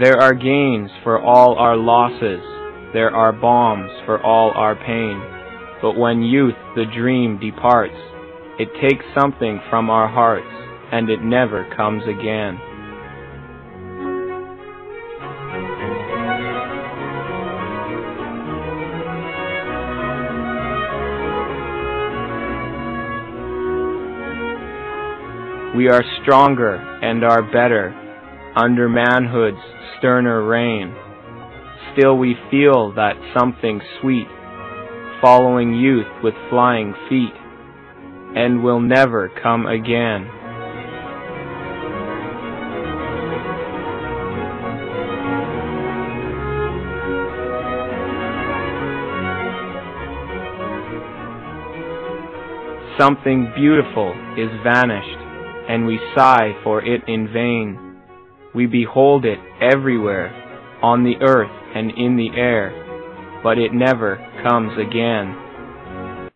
There are gains for all our losses, there are balms for all our pain. But when youth, the dream, departs, it takes something from our hearts, and it never comes again. We are stronger and are better under manhood's sterner reign. Still we feel that something sweet, following youth with flying feet, and will never come again. Something beautiful is vanished, and we sigh for it in vain. We behold it everywhere, on the earth and in the air, but it never comes again.